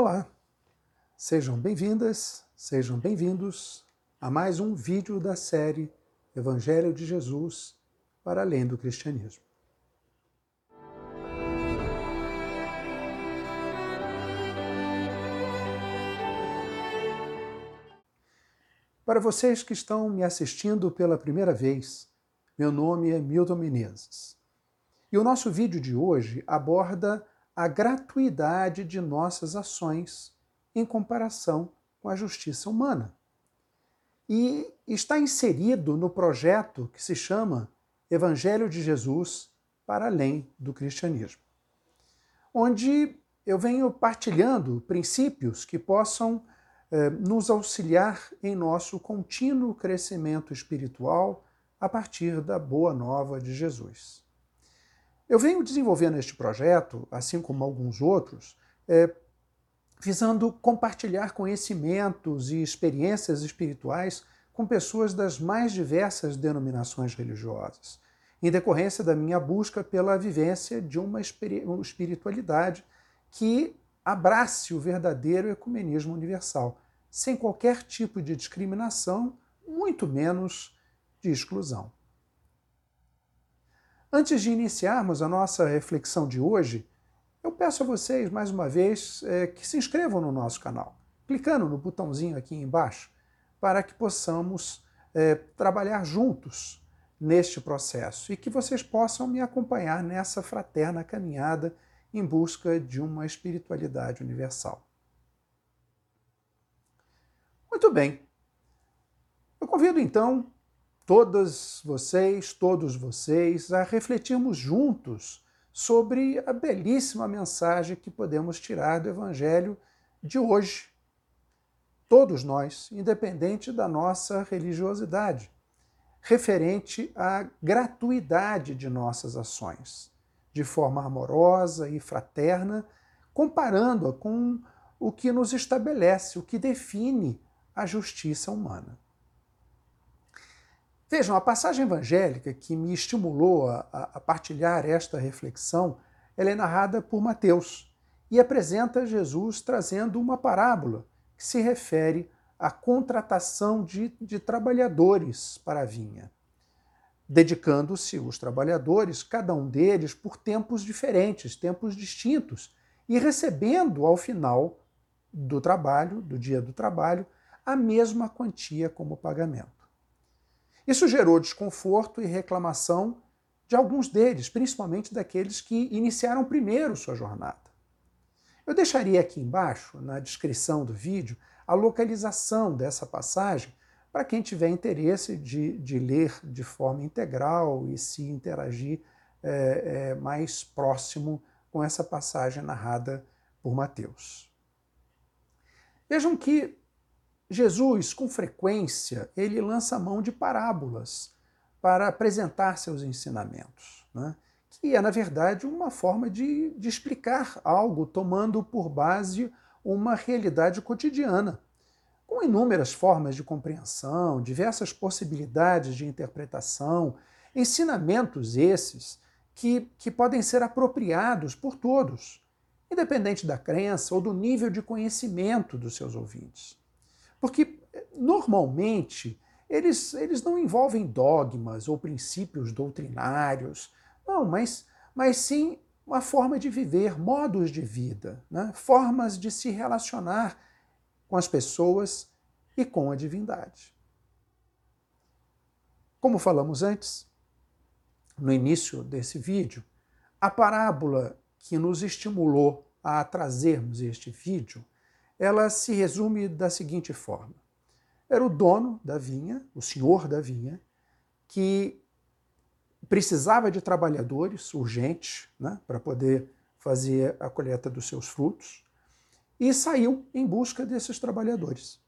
Olá, sejam bem-vindas, sejam bem-vindos a mais um vídeo da série Evangelho de Jesus para além do cristianismo. Para vocês que estão me assistindo pela primeira vez, meu nome é Milton Menezes. E o nosso vídeo de hoje aborda a gratuidade de nossas ações em comparação com a justiça humana. E está inserido no projeto que se chama Evangelho de Jesus para além do cristianismo, onde eu venho partilhando princípios que possam eh, nos auxiliar em nosso contínuo crescimento espiritual a partir da boa nova de Jesus. Eu venho desenvolvendo este projeto, assim como alguns outros, é, visando compartilhar conhecimentos e experiências espirituais com pessoas das mais diversas denominações religiosas, em decorrência da minha busca pela vivência de uma espiritualidade que abrace o verdadeiro ecumenismo universal, sem qualquer tipo de discriminação, muito menos de exclusão. Antes de iniciarmos a nossa reflexão de hoje, eu peço a vocês, mais uma vez, é, que se inscrevam no nosso canal, clicando no botãozinho aqui embaixo, para que possamos é, trabalhar juntos neste processo e que vocês possam me acompanhar nessa fraterna caminhada em busca de uma espiritualidade universal. Muito bem. Eu convido então todas vocês, todos vocês, a refletirmos juntos sobre a belíssima mensagem que podemos tirar do Evangelho de hoje. Todos nós, independente da nossa religiosidade, referente à gratuidade de nossas ações, de forma amorosa e fraterna, comparando-a com o que nos estabelece, o que define a justiça humana. Vejam, a passagem evangélica que me estimulou a, a partilhar esta reflexão, ela é narrada por Mateus e apresenta Jesus trazendo uma parábola que se refere à contratação de, de trabalhadores para a vinha, dedicando-se os trabalhadores, cada um deles, por tempos diferentes, tempos distintos, e recebendo ao final do trabalho, do dia do trabalho, a mesma quantia como pagamento. Isso gerou desconforto e reclamação de alguns deles, principalmente daqueles que iniciaram primeiro sua jornada. Eu deixaria aqui embaixo, na descrição do vídeo, a localização dessa passagem para quem tiver interesse de, de, ler de forma integral e se interagir é, é, mais próximo com essa passagem narrada por Mateus. Vejam que Jesus, com frequência, ele lança mão de parábolas para apresentar seus ensinamentos, né? que é, na verdade, uma forma de, de explicar algo tomando por base uma realidade cotidiana, com inúmeras formas de compreensão, diversas possibilidades de interpretação, ensinamentos esses que, que podem ser apropriados por todos, independente da crença ou do nível de conhecimento dos seus ouvintes. Porque, normalmente, eles, eles não envolvem dogmas ou princípios doutrinários, não, mas, mas sim uma forma de viver, modos de vida, né? formas de se relacionar com as pessoas e com a divindade. Como falamos antes, no início desse vídeo, a parábola que nos estimulou a trazermos este vídeo ela se resume da seguinte forma: era o dono da vinha, o senhor da vinha, que precisava de trabalhadores urgentes né, para poder fazer a colheita dos seus frutos e saiu em busca desses trabalhadores.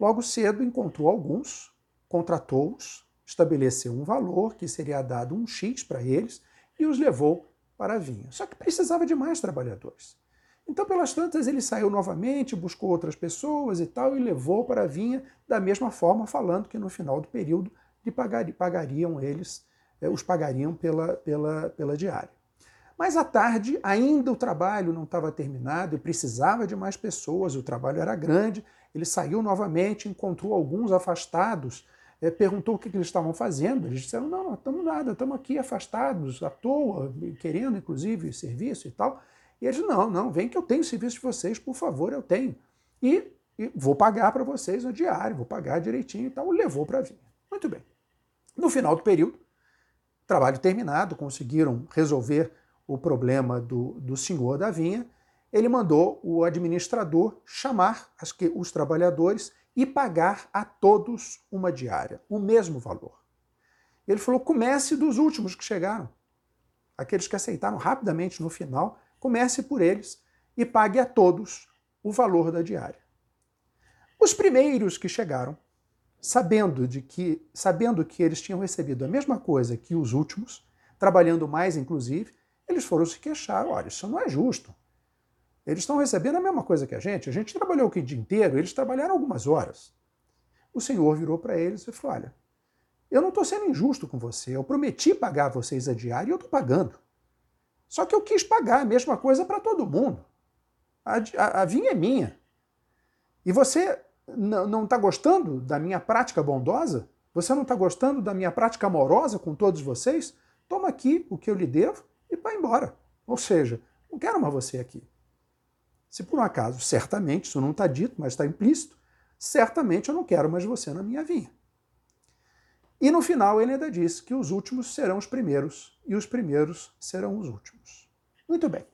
Logo cedo encontrou alguns, contratou-os, estabeleceu um valor que seria dado um X para eles e os levou para a vinha. Só que precisava de mais trabalhadores. Então, pelas tantas, ele saiu novamente, buscou outras pessoas e tal, e levou para a vinha, da mesma forma, falando que no final do período lhe pagariam eles, eh, os pagariam pela, pela, pela diária. Mas à tarde, ainda o trabalho não estava terminado e precisava de mais pessoas, o trabalho era grande. Ele saiu novamente, encontrou alguns afastados, é, perguntou o que, que, eles estavam fazendo. Eles disseram: não, não estamos nada, estamos aqui afastados, à toa, querendo inclusive serviço e tal. E eles: não, não, vem que eu tenho serviço de vocês, por favor, eu tenho. E, e vou pagar para vocês no diário, vou pagar direitinho e tal. Levou para a vinha. Muito bem. No final do período, trabalho terminado, conseguiram resolver o problema do, do senhor da vinha. Ele mandou o administrador chamar as, os trabalhadores e pagar a todos uma diária, o mesmo valor. Ele falou: comece dos últimos que chegaram. Aqueles que aceitaram rapidamente no final, comece por eles e pague a todos o valor da diária. Os primeiros que chegaram, sabendo de que sabendo que eles tinham recebido a mesma coisa que os últimos, trabalhando mais inclusive, eles foram se queixar, olha, isso não é justo. Eles estão recebendo a mesma coisa que a gente. A gente trabalhou o dia inteiro, eles trabalharam algumas horas. O Senhor virou para eles e falou: Olha, eu não estou sendo injusto com você. Eu prometi pagar vocês a diária e eu estou pagando. Só que eu quis pagar a mesma coisa para todo mundo. A, a, a, vinha é minha. E você não está gostando da minha prática bondosa? Você não está gostando da minha prática amorosa com todos vocês? Toma aqui o que eu lhe devo e vai embora. Ou seja, não quero mais você aqui. Se por um acaso, certamente, isso não está dito, mas está implícito, certamente eu não quero mais você na minha vinha. E no final ele ainda disse que os últimos serão os primeiros e os primeiros serão os últimos. Muito bem.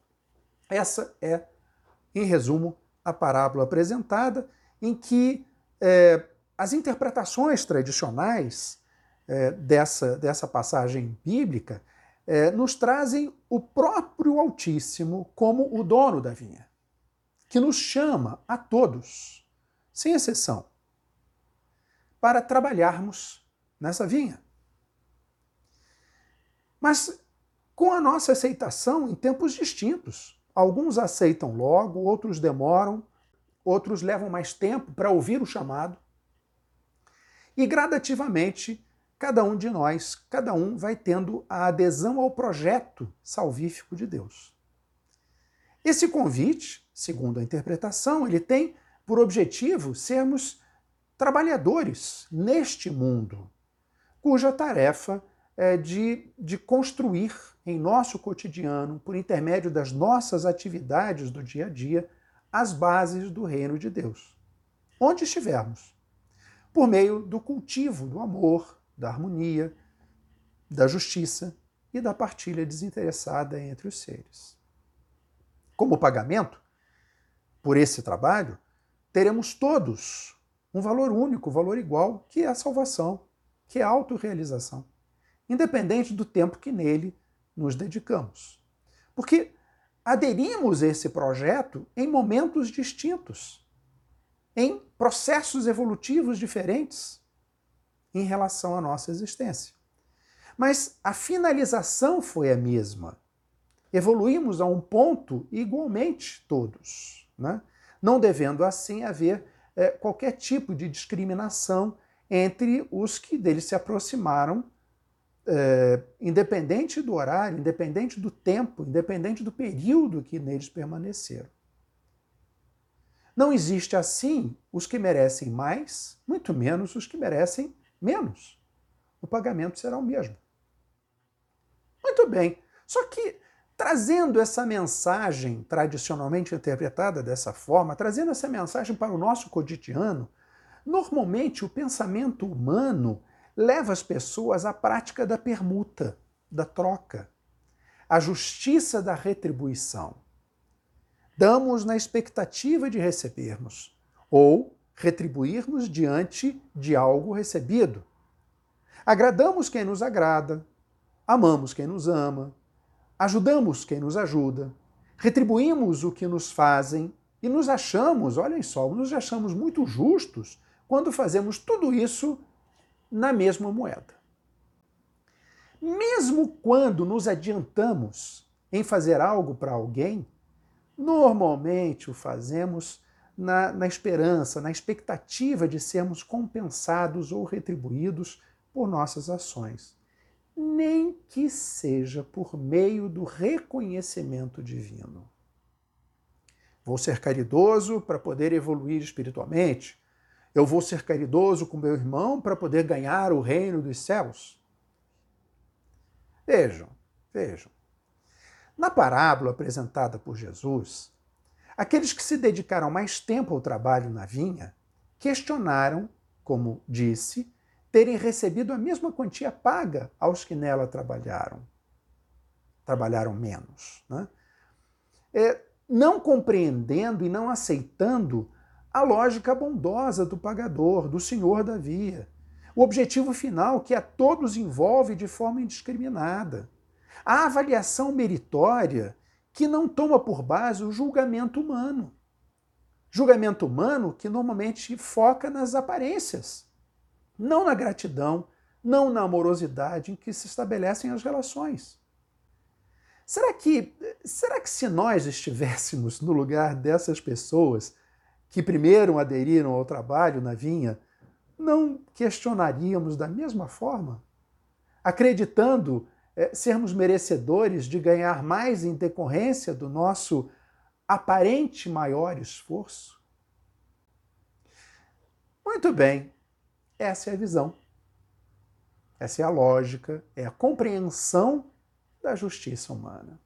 Essa é, em resumo, a parábola apresentada, em que é, as interpretações tradicionais é, dessa, dessa passagem bíblica é, nos trazem o próprio Altíssimo como o dono da vinha que nos chama a todos, sem exceção, para trabalharmos nessa vinha. Mas com a nossa aceitação em tempos distintos. Alguns aceitam logo, outros demoram, outros levam mais tempo para ouvir o chamado. E gradativamente, cada um de nós, cada um vai tendo a adesão ao projeto salvífico de Deus. Esse convite segundo a interpretação, ele tem por objetivo sermos trabalhadores neste mundo, cuja tarefa é de, de construir em nosso cotidiano, por intermédio das nossas atividades do dia a dia, as bases do reino de Deus, onde estivermos, por meio do cultivo do amor, da harmonia, da justiça e da partilha desinteressada entre os seres. Como pagamento, por esse trabalho, teremos todos um valor único, um valor igual, que é a salvação, que é a autorrealização, independente do tempo que nele nos dedicamos. Porque aderimos a esse projeto em momentos distintos, em processos evolutivos diferentes em relação à nossa existência. Mas a finalização foi a mesma. Evoluímos a um ponto igualmente todos né? não devendo assim haver é, qualquer tipo de discriminação entre os que dele se aproximaram, é, independente do horário, independente do tempo, independente do período que neles permaneceram. Não existe assim os que merecem mais, muito menos os que merecem menos. O pagamento será o mesmo. Muito bem. Só que trazendo essa mensagem tradicionalmente interpretada dessa forma, trazendo essa mensagem para o nosso cotidiano, normalmente o pensamento humano leva as pessoas à prática da permuta, da troca, à justiça da retribuição. Damos na expectativa de recebermos, ou retribuirmos diante de algo recebido. Agradamos quem nos agrada, amamos quem nos ama, ajudamos quem nos ajuda, retribuímos o que nos fazem e nos achamos, olhem só, nos achamos muito justos quando fazemos tudo isso na mesma moeda. Mesmo quando nos adiantamos em fazer algo para alguém, normalmente o fazemos na, na, esperança, na expectativa de sermos compensados ou retribuídos por nossas ações. nem que seja por meio do reconhecimento divino. Vou ser caridoso para poder evoluir espiritualmente. Eu vou ser caridoso com meu irmão para poder ganhar o reino dos céus. Vejam, vejam. Na parábola apresentada por Jesus, aqueles que se dedicaram mais tempo ao trabalho na vinha questionaram, como disse, terem recebido a mesma quantia paga aos que nela trabalharam. Trabalharam menos. Né? É, não compreendendo e não aceitando a lógica bondosa do pagador, do senhor da via. O objetivo final que a todos envolve de forma indiscriminada. A avaliação meritória que não toma por base o julgamento humano. Julgamento humano que normalmente foca nas aparências, não na gratidão, não na amorosidade em que se estabelecem as relações. Será que, será que se nós estivéssemos no lugar dessas pessoas que primeiro aderiram ao trabalho na vinha, não questionaríamos da mesma forma? Acreditando é, sermos merecedores de ganhar mais em decorrência do nosso aparente maior esforço? Muito bem, essa é a visão. Essa é a lógica, é a compreensão da justiça humana.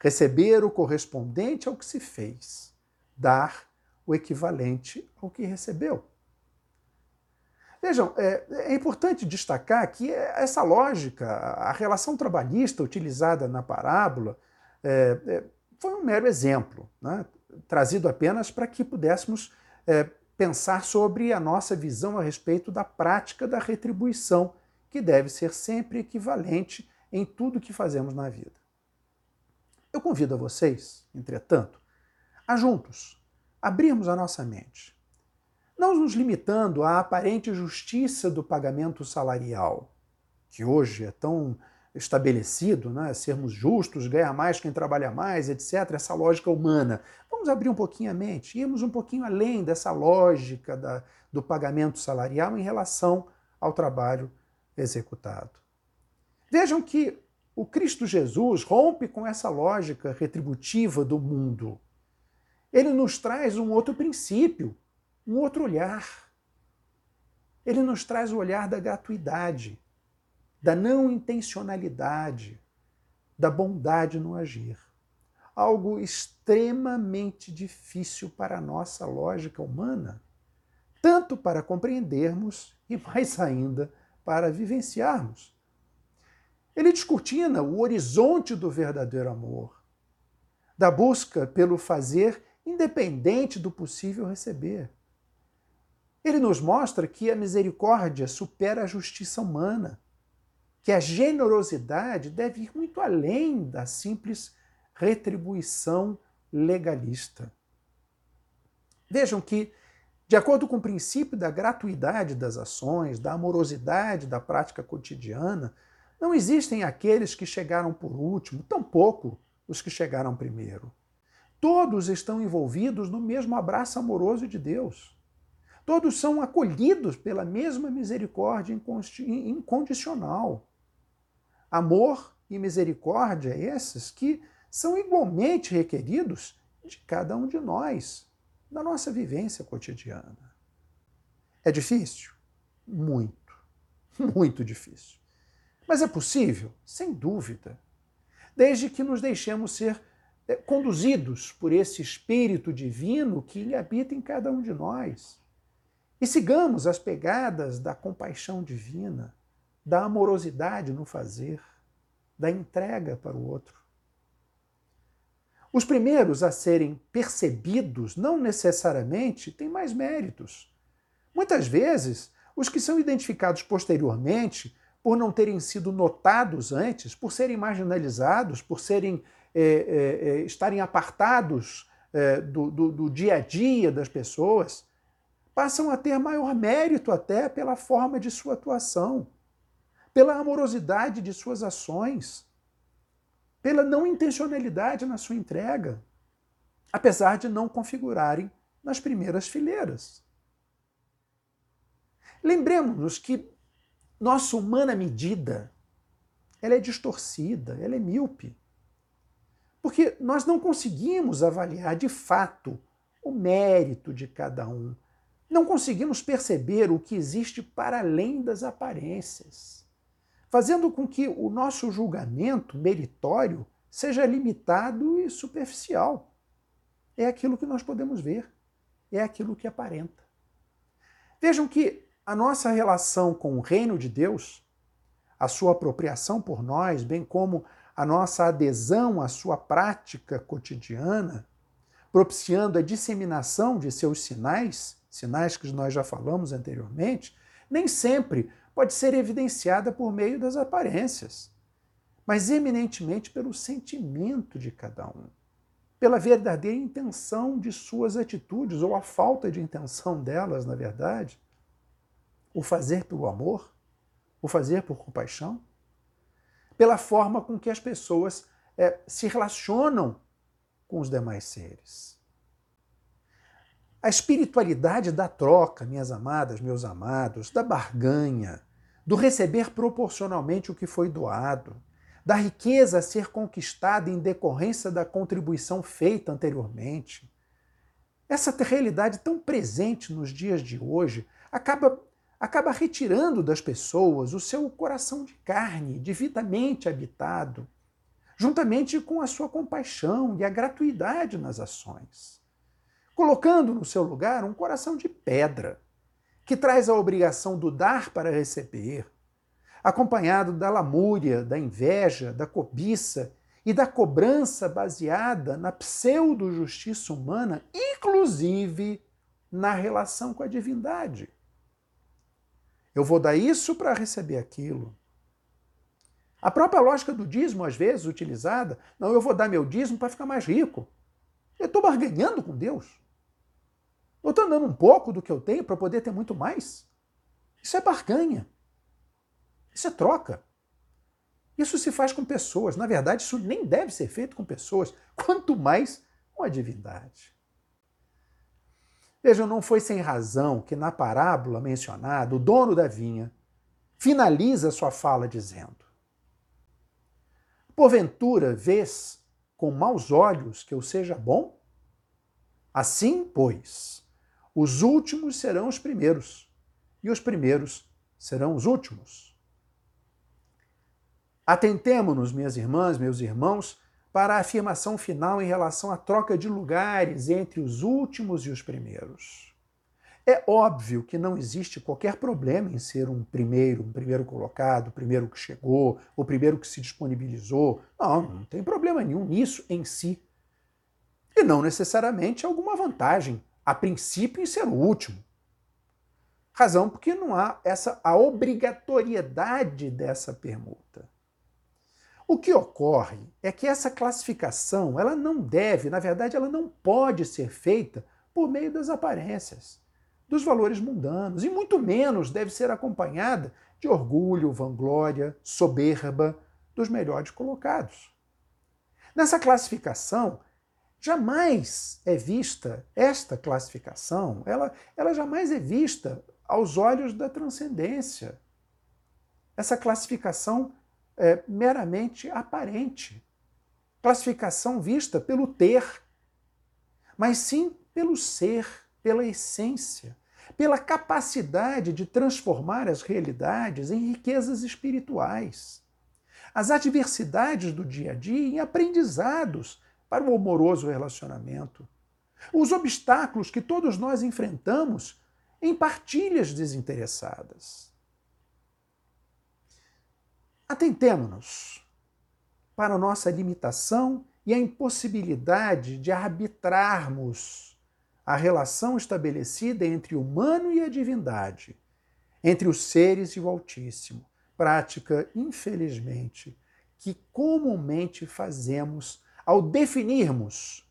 Receber o correspondente ao que se fez, dar o equivalente ao que recebeu. Vejam, é, é, importante destacar que essa lógica, a relação trabalhista utilizada na parábola, é, é, foi um mero exemplo, né? trazido apenas para que pudéssemos é, pensar sobre a nossa visão a respeito da prática da retribuição, que deve ser sempre equivalente em tudo que fazemos na vida. Eu convido a vocês, entretanto, a juntos abrirmos a nossa mente, não nos limitando à aparente justiça do pagamento salarial, que hoje é tão estabelecido, né? sermos justos, ganhar mais quem trabalha mais, etc., essa lógica humana. Vamos abrir um pouquinho a mente, irmos um pouquinho além dessa lógica da, do pagamento salarial em relação ao trabalho executado. Vejam que o Cristo Jesus rompe com essa lógica retributiva do mundo. Ele nos traz um outro princípio, um outro olhar. Ele nos traz o olhar da gratuidade, da não intencionalidade, da bondade no agir. Algo extremamente difícil para a nossa lógica humana, tanto para compreendermos e mais ainda para vivenciarmos. Ele descortina o horizonte do verdadeiro amor, da busca pelo fazer independente do possível receber. Ele nos mostra que a misericórdia supera a justiça humana, que a generosidade deve ir muito além da simples retribuição legalista. Vejam que, de acordo com o princípio da gratuidade das ações, da amorosidade da prática cotidiana, não existem aqueles que chegaram por último, tampouco os que chegaram primeiro. Todos estão envolvidos no mesmo abraço amoroso de Deus. Todos são acolhidos pela mesma misericórdia incondicional. Amor e misericórdia esses que são igualmente requeridos de cada um de nós, na nossa vivência cotidiana. É difícil? Muito, muito difícil. Mas é possível? Sem dúvida. Desde que nos deixemos ser conduzidos por esse Espírito Divino que habita em cada um de nós. E sigamos as pegadas da compaixão divina, da amorosidade no fazer, da entrega para o outro. Os primeiros a serem percebidos não necessariamente têm mais méritos. Muitas vezes, os que são identificados posteriormente por não terem sido notados antes, por serem marginalizados, por serem é, é, é, estarem apartados é, do, do, do dia a dia das pessoas, passam a ter maior mérito até pela forma de sua atuação, pela amorosidade de suas ações, pela não intencionalidade na sua entrega, apesar de não configurarem nas primeiras fileiras. Lembremos-nos que nossa humana medida ela é distorcida, ela é míope. Porque nós não conseguimos avaliar de fato o mérito de cada um. Não conseguimos perceber o que existe para além das aparências, fazendo com que o nosso julgamento meritório seja limitado e superficial. É aquilo que nós podemos ver, é aquilo que aparenta. Vejam que a nossa relação com o reino de Deus, a sua apropriação por nós, bem como a nossa adesão à sua prática cotidiana, propiciando a disseminação de seus sinais, sinais que nós já falamos anteriormente, nem sempre pode ser evidenciada por meio das aparências, mas eminentemente pelo sentimento de cada um, pela verdadeira intenção de suas atitudes, ou a falta de intenção delas, na verdade, o fazer pelo amor, o fazer por compaixão, pela forma com que as pessoas é, se relacionam com os demais seres. A espiritualidade da troca, minhas amadas, meus amados, da barganha, do receber proporcionalmente o que foi doado, da riqueza a ser conquistada em decorrência da contribuição feita anteriormente. Essa realidade tão presente nos dias de hoje acaba acaba retirando das pessoas o seu coração de carne, divinamente habitado, juntamente com a sua compaixão e a gratuidade nas ações, colocando no seu lugar um coração de pedra, que traz a obrigação do dar para receber, acompanhado da lamúria, da inveja, da cobiça e da cobrança baseada na pseudo-justiça humana, inclusive na relação com a divindade. Eu vou dar isso para receber aquilo. A própria lógica do dízimo, às vezes, utilizada, não, eu vou dar meu dízimo para ficar mais rico. Eu estou barganhando com Deus. Eu estou dando um pouco do que eu tenho para poder ter muito mais. Isso é barganha. Isso é troca. Isso se faz com pessoas. Na verdade, isso nem deve ser feito com pessoas, quanto mais com a divindade. Vejam, não foi sem razão que na parábola mencionada, o dono da vinha finaliza sua fala dizendo: Porventura vês com maus olhos que eu seja bom? Assim, pois, os últimos serão os primeiros, e os primeiros serão os últimos. Atentemo-nos, minhas irmãs, meus irmãos, para a afirmação final em relação à troca de lugares entre os últimos e os primeiros. É óbvio que não existe qualquer problema em ser um primeiro, um primeiro colocado, o primeiro que chegou, o primeiro que se disponibilizou. Não, não tem problema nenhum nisso em si. E não necessariamente alguma vantagem, a princípio, em ser o último. Razão porque não há essa a obrigatoriedade dessa permuta. O que ocorre é que essa classificação, ela não deve, na verdade, ela não pode ser feita por meio das aparências, dos valores mundanos, e muito menos deve ser acompanhada de orgulho, vanglória, soberba dos melhores colocados. Nessa classificação, jamais é vista esta classificação, ela, ela jamais é vista aos olhos da transcendência. Essa classificação é, meramente aparente. Classificação vista pelo ter, mas sim pelo ser, pela essência, pela capacidade de transformar as realidades em riquezas espirituais. As adversidades do dia a dia em aprendizados para o amoroso relacionamento. Os obstáculos que todos nós enfrentamos em partilhas desinteressadas. Atentemo-nos para a nossa limitação e a impossibilidade de arbitrarmos a relação estabelecida entre o humano e a divindade, entre os seres e o Altíssimo. Prática, infelizmente, que comumente fazemos ao definirmos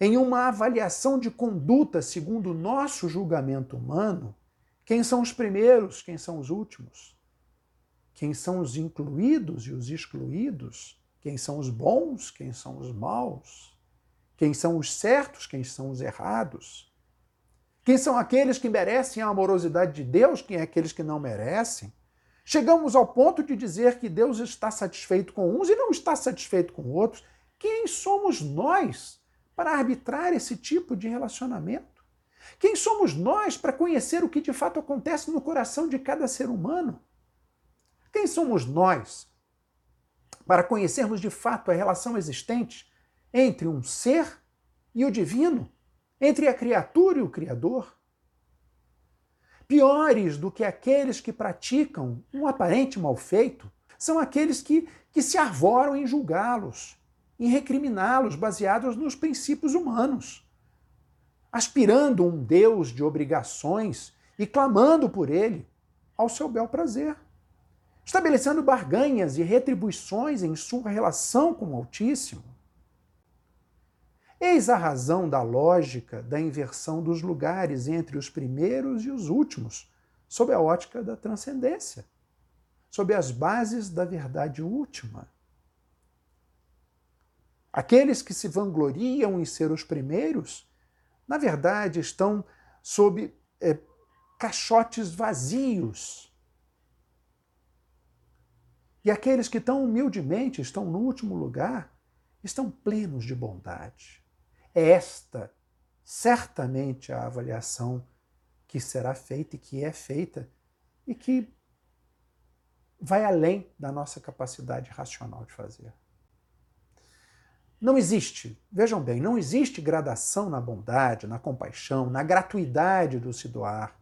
em uma avaliação de conduta segundo o nosso julgamento humano quem são os primeiros, quem são os últimos quem são os incluídos e os excluídos, quem são os bons, quem são os maus, quem são os certos, quem são os errados, quem são aqueles que merecem a amorosidade de Deus, quem é aqueles que não merecem. Chegamos ao ponto de dizer que Deus está satisfeito com uns e não está satisfeito com outros. Quem somos nós para arbitrar esse tipo de relacionamento? Quem somos nós para conhecer o que de fato acontece no coração de cada ser humano? Quem somos nós para conhecermos de fato a relação existente entre um ser e o divino, entre a criatura e o Criador? Piores do que aqueles que praticam um aparente mal feito são aqueles que, que se arvoram em julgá-los, em recriminá-los baseados nos princípios humanos, aspirando um Deus de obrigações e clamando por ele ao seu bel prazer estabelecendo barganhas e retribuições em sua relação com o Altíssimo. Eis a razão da lógica da inversão dos lugares entre os primeiros e os últimos, sob a ótica da transcendência, sob as bases da verdade última. Aqueles que se vangloriam em ser os primeiros, na verdade, estão sob é, caixotes vazios e aqueles que tão humildemente estão no último lugar estão plenos de bondade. É esta, certamente, a avaliação que será feita e que é feita e que vai além da nossa capacidade racional de fazer. Não existe, vejam bem, não existe gradação na bondade, na compaixão, na gratuidade do se doar.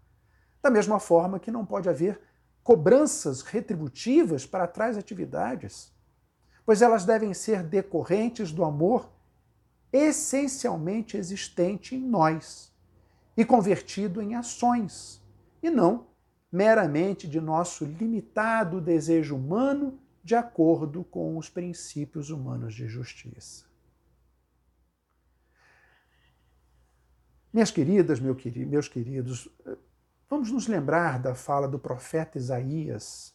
Da mesma forma que não pode haver cobranças retributivas para tais atividades, pois elas devem ser decorrentes do amor essencialmente existente em nós e convertido em ações, e não meramente de nosso limitado desejo humano de acordo com os princípios humanos de justiça. Minhas queridas, meus queridos, Vamos nos lembrar da fala do profeta Isaías,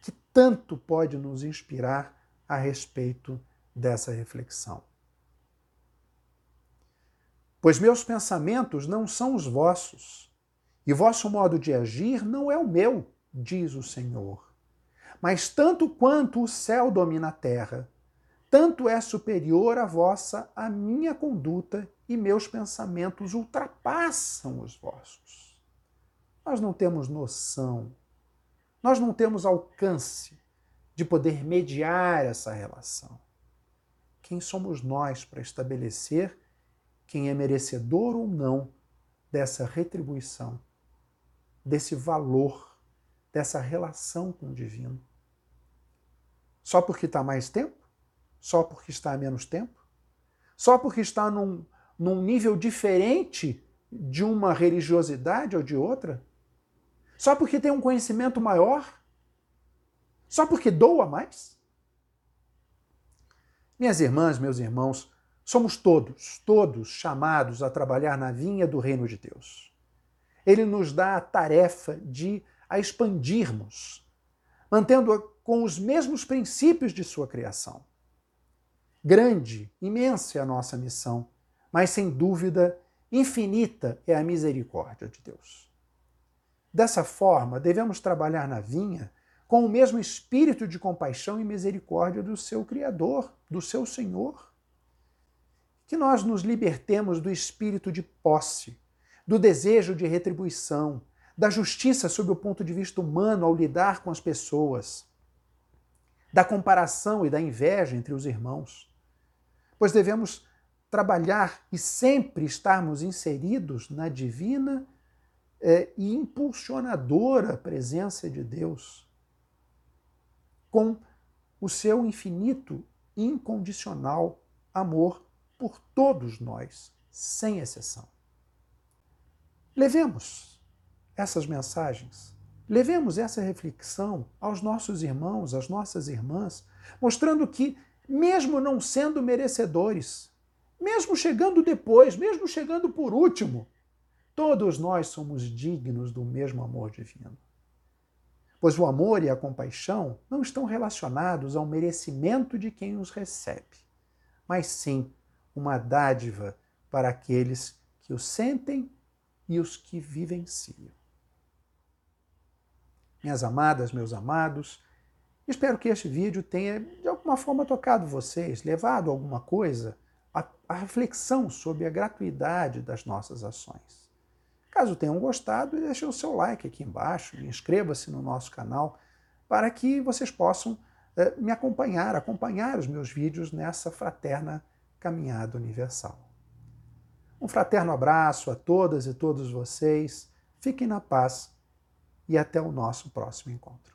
que tanto pode nos inspirar a respeito dessa reflexão. Pois meus pensamentos não são os vossos, e vosso modo de agir não é o meu, diz o Senhor. Mas tanto quanto o céu domina a terra, tanto é superior a vossa a minha conduta, e meus pensamentos ultrapassam os vossos. Nós não temos noção, nós não temos alcance de poder mediar essa relação. Quem somos nós para estabelecer quem é merecedor ou não dessa retribuição, desse valor, dessa relação com o divino? Só porque está mais tempo? Só porque está há menos tempo? Só porque está num, num nível diferente de uma religiosidade ou de outra? Só porque tem um conhecimento maior? Só porque doa mais? Minhas irmãs, meus irmãos, somos todos, todos chamados a trabalhar na vinha do reino de Deus. Ele nos dá a tarefa de a expandirmos, mantendo-a com os mesmos princípios de sua criação. Grande, imensa é a nossa missão, mas sem dúvida infinita é a misericórdia de Deus. Dessa forma, devemos trabalhar na vinha com o mesmo espírito de compaixão e misericórdia do seu Criador, do seu Senhor. Que nós nos libertemos do espírito de posse, do desejo de retribuição, da justiça sob o ponto de vista humano ao lidar com as pessoas, da comparação e da inveja entre os irmãos. Pois devemos trabalhar e sempre estarmos inseridos na divina é, e impulsionadora presença de Deus, com o seu infinito, incondicional amor por todos nós, sem exceção. Levemos essas mensagens, levemos essa reflexão aos nossos irmãos, às nossas irmãs, mostrando que, mesmo não sendo merecedores, mesmo chegando depois, mesmo chegando por último, Todos nós somos dignos do mesmo amor divino. Pois o amor e a compaixão não estão relacionados ao merecimento de quem os recebe, mas sim uma dádiva para aqueles que o sentem e os que vivenciam. Minhas amadas, meus amados, espero que este vídeo tenha de alguma forma tocado vocês, levado alguma coisa à, reflexão sobre a gratuidade das nossas ações. Caso tenham gostado, deixe o seu like aqui embaixo, inscreva-se no nosso canal para que vocês possam eh, me acompanhar, acompanhar os meus vídeos nessa fraterna caminhada universal. Um fraterno abraço a todas e todos vocês, fiquem na paz e até o nosso próximo encontro.